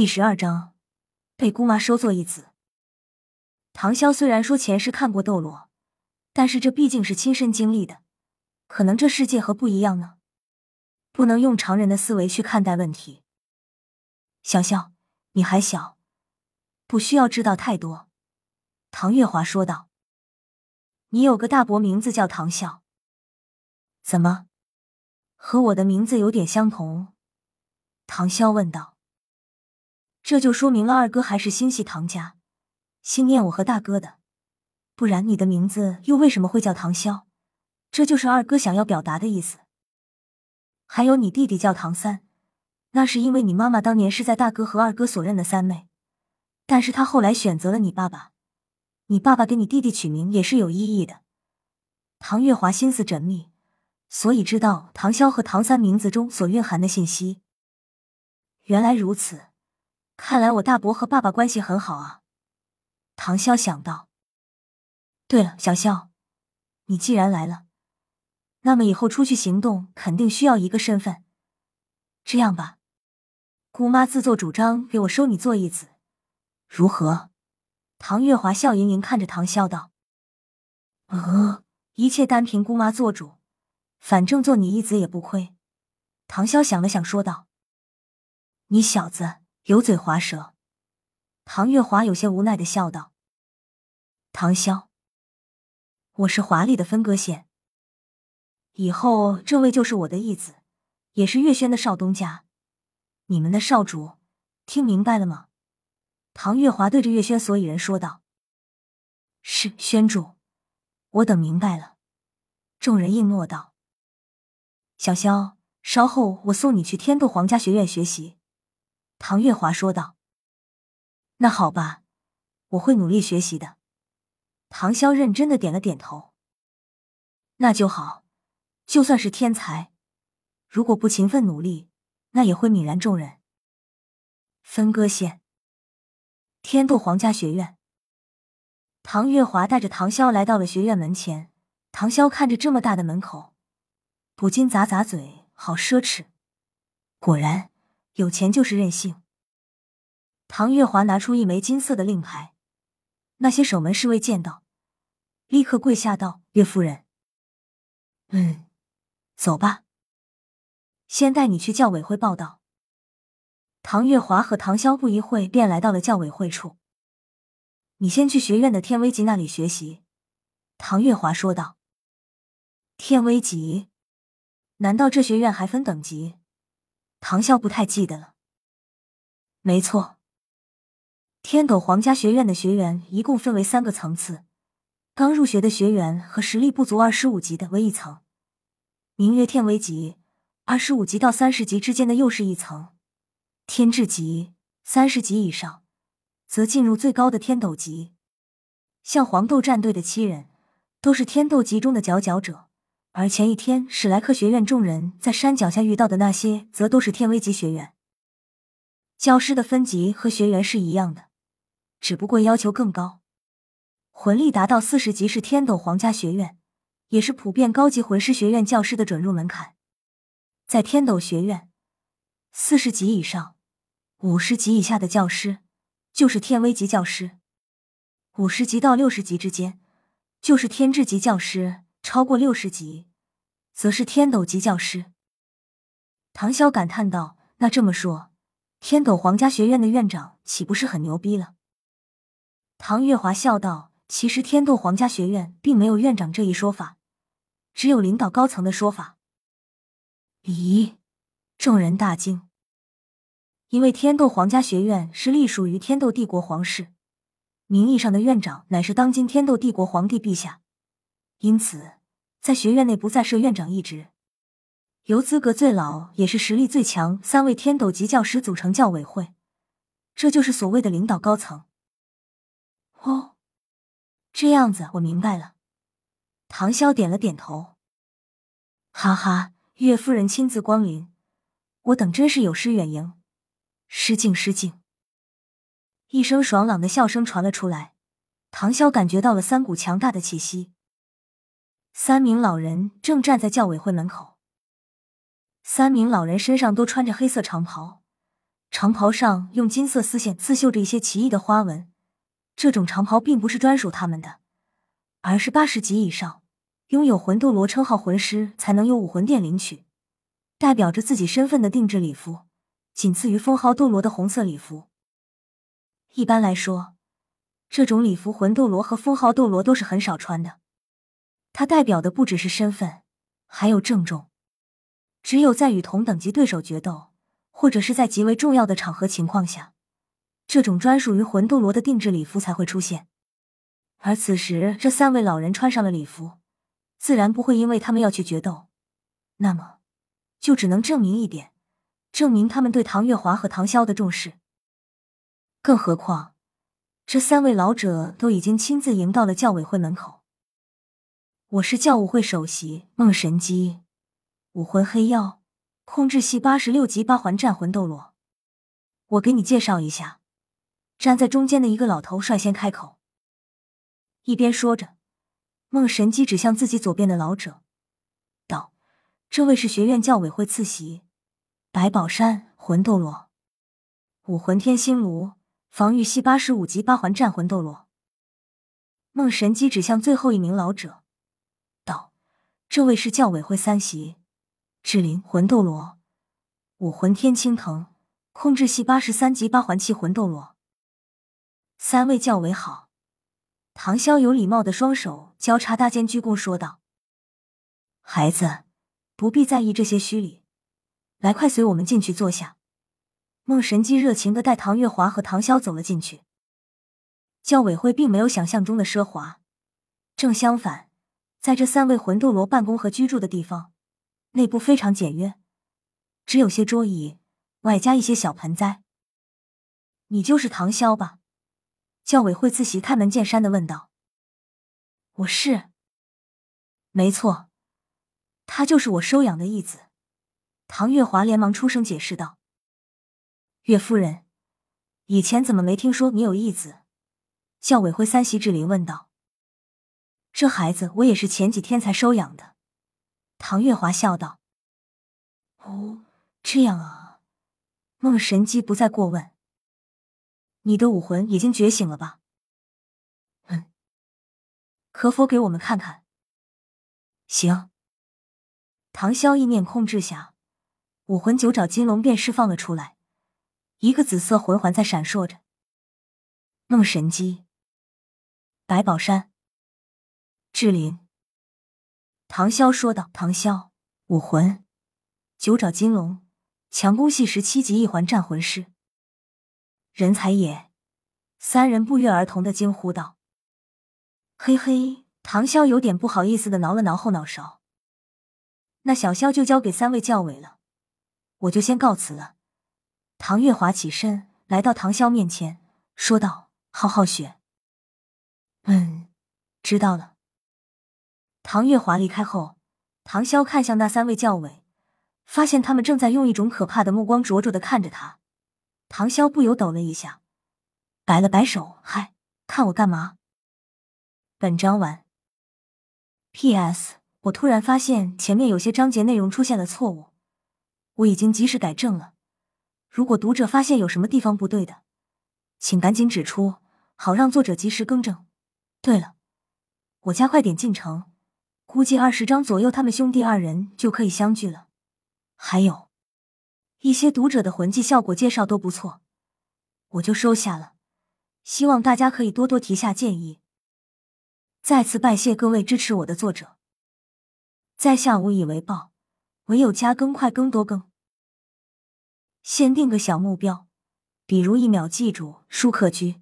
第十二章，被姑妈收作义子。唐潇虽然说前世看过斗罗，但是这毕竟是亲身经历的，可能这世界和不一样呢，不能用常人的思维去看待问题。小潇，你还小，不需要知道太多。唐月华说道：“你有个大伯，名字叫唐啸，怎么，和我的名字有点相同？”唐潇问道。这就说明了二哥还是心系唐家，心念我和大哥的，不然你的名字又为什么会叫唐潇？这就是二哥想要表达的意思。还有你弟弟叫唐三，那是因为你妈妈当年是在大哥和二哥所认的三妹，但是他后来选择了你爸爸，你爸爸给你弟弟取名也是有意义的。唐月华心思缜密，所以知道唐潇和唐三名字中所蕴含的信息。原来如此。看来我大伯和爸爸关系很好啊，唐潇想到。对了，小潇，你既然来了，那么以后出去行动肯定需要一个身份。这样吧，姑妈自作主张给我收你做义子，如何？唐月华笑盈盈看着唐潇道：“呃，一切单凭姑妈做主，反正做你义子也不亏。”唐潇想了想说道：“你小子。”油嘴滑舌，唐月华有些无奈的笑道：“唐潇，我是华丽的分割线，以后这位就是我的义子，也是月轩的少东家，你们的少主，听明白了吗？”唐月华对着月轩所有人说道：“是轩主，我等明白了。”众人应诺道：“小萧，稍后我送你去天斗皇家学院学习。”唐月华说道：“那好吧，我会努力学习的。”唐潇认真的点了点头。那就好，就算是天才，如果不勤奋努力，那也会泯然众人。分割线，天斗皇家学院。唐月华带着唐潇来到了学院门前。唐潇看着这么大的门口，不禁咂咂嘴：“好奢侈。”果然。有钱就是任性。唐月华拿出一枚金色的令牌，那些守门侍卫见到，立刻跪下道：“岳夫人，嗯，走吧，先带你去教委会报道。”唐月华和唐潇不一会便来到了教委会处。你先去学院的天威级那里学习。”唐月华说道。“天威级？难道这学院还分等级？”唐啸不太记得了。没错，天斗皇家学院的学员一共分为三个层次，刚入学的学员和实力不足二十五级的为一层，名曰天为级；二十五级到三十级之间的又是一层，天智级；三十级以上，则进入最高的天斗级。像黄豆战队的七人，都是天斗级中的佼佼者。而前一天史莱克学院众人在山脚下遇到的那些，则都是天威级学员。教师的分级和学员是一样的，只不过要求更高。魂力达到四十级是天斗皇家学院，也是普遍高级魂师学院教师的准入门槛。在天斗学院，四十级以上、五十级以下的教师就是天威级教师；五十级到六十级之间就是天智级教师。超过六十级，则是天斗级教师。唐潇感叹道：“那这么说，天斗皇家学院的院长岂不是很牛逼了？”唐月华笑道：“其实天斗皇家学院并没有院长这一说法，只有领导高层的说法。”咦！众人大惊，因为天斗皇家学院是隶属于天斗帝国皇室，名义上的院长乃是当今天斗帝国皇帝陛下。因此，在学院内不再设院长一职，由资格最老也是实力最强三位天斗级教师组成教委会，这就是所谓的领导高层。哦，这样子我明白了。唐潇点了点头。哈哈，岳夫人亲自光临，我等真是有失远迎。失敬失敬。一声爽朗的笑声传了出来，唐潇感觉到了三股强大的气息。三名老人正站在教委会门口。三名老人身上都穿着黑色长袍，长袍上用金色丝线刺绣着一些奇异的花纹。这种长袍并不是专属他们的，而是八十级以上拥有魂斗罗称号魂师才能由武魂殿领取，代表着自己身份的定制礼服，仅次于封号斗罗的红色礼服。一般来说，这种礼服魂斗罗和封号斗罗都是很少穿的。它代表的不只是身份，还有郑重。只有在与同等级对手决斗，或者是在极为重要的场合情况下，这种专属于魂斗罗的定制礼服才会出现。而此时，这三位老人穿上了礼服，自然不会因为他们要去决斗，那么就只能证明一点，证明他们对唐月华和唐潇的重视。更何况，这三位老者都已经亲自迎到了教委会门口。我是教务会首席梦神姬，武魂黑曜，控制系八十六级八环战魂斗罗。我给你介绍一下。站在中间的一个老头率先开口，一边说着，梦神姬指向自己左边的老者，道：“这位是学院教委会次席，白宝山魂斗罗，武魂天星炉。”防御系八十五级八环战魂斗罗，梦神姬指向最后一名老者，：“这位是教委会三席，志灵魂斗罗，武魂天青藤，控制系八十三级八环气魂斗罗。”三位教委好。唐潇有礼貌的双手交叉搭肩鞠躬说道：“孩子，不必在意这些虚礼，来，快随我们进去坐下。”梦神姬热情的带唐月华和唐潇走了进去。教委会并没有想象中的奢华，正相反，在这三位魂斗罗办公和居住的地方，内部非常简约，只有些桌椅，外加一些小盆栽。你就是唐潇吧？教委会次席开门见山的问道。我是。没错，他就是我收养的义子。唐月华连忙出声解释道。岳夫人，以前怎么没听说你有义子？教委会三席志林问道。这孩子我也是前几天才收养的。唐月华笑道。哦，这样啊。梦神机不再过问。你的武魂已经觉醒了吧？嗯。可否给我们看看？行。唐潇意念控制下，武魂九爪金龙便释放了出来。一个紫色魂环在闪烁着。梦神机、白宝山、志灵、唐潇说道：“唐潇，武魂九爪金龙，强攻系十七级一环战魂师，人才也！”三人不约而同的惊呼道：“嘿嘿！”唐潇有点不好意思的挠了挠后脑勺。那小萧就交给三位教委了，我就先告辞了。唐月华起身来到唐潇面前，说道：“浩浩雪，嗯，知道了。”唐月华离开后，唐潇看向那三位教委，发现他们正在用一种可怕的目光灼灼的看着他。唐潇不由抖了一下，摆了摆手：“嗨，看我干嘛？”本章完。P.S. 我突然发现前面有些章节内容出现了错误，我已经及时改正了。如果读者发现有什么地方不对的，请赶紧指出，好让作者及时更正。对了，我加快点进程，估计二十章左右，他们兄弟二人就可以相聚了。还有一些读者的魂技效果介绍都不错，我就收下了。希望大家可以多多提下建议。再次拜谢各位支持我的作者，在下无以为报，唯有加更快更多更。先定个小目标，比如一秒记住舒克居。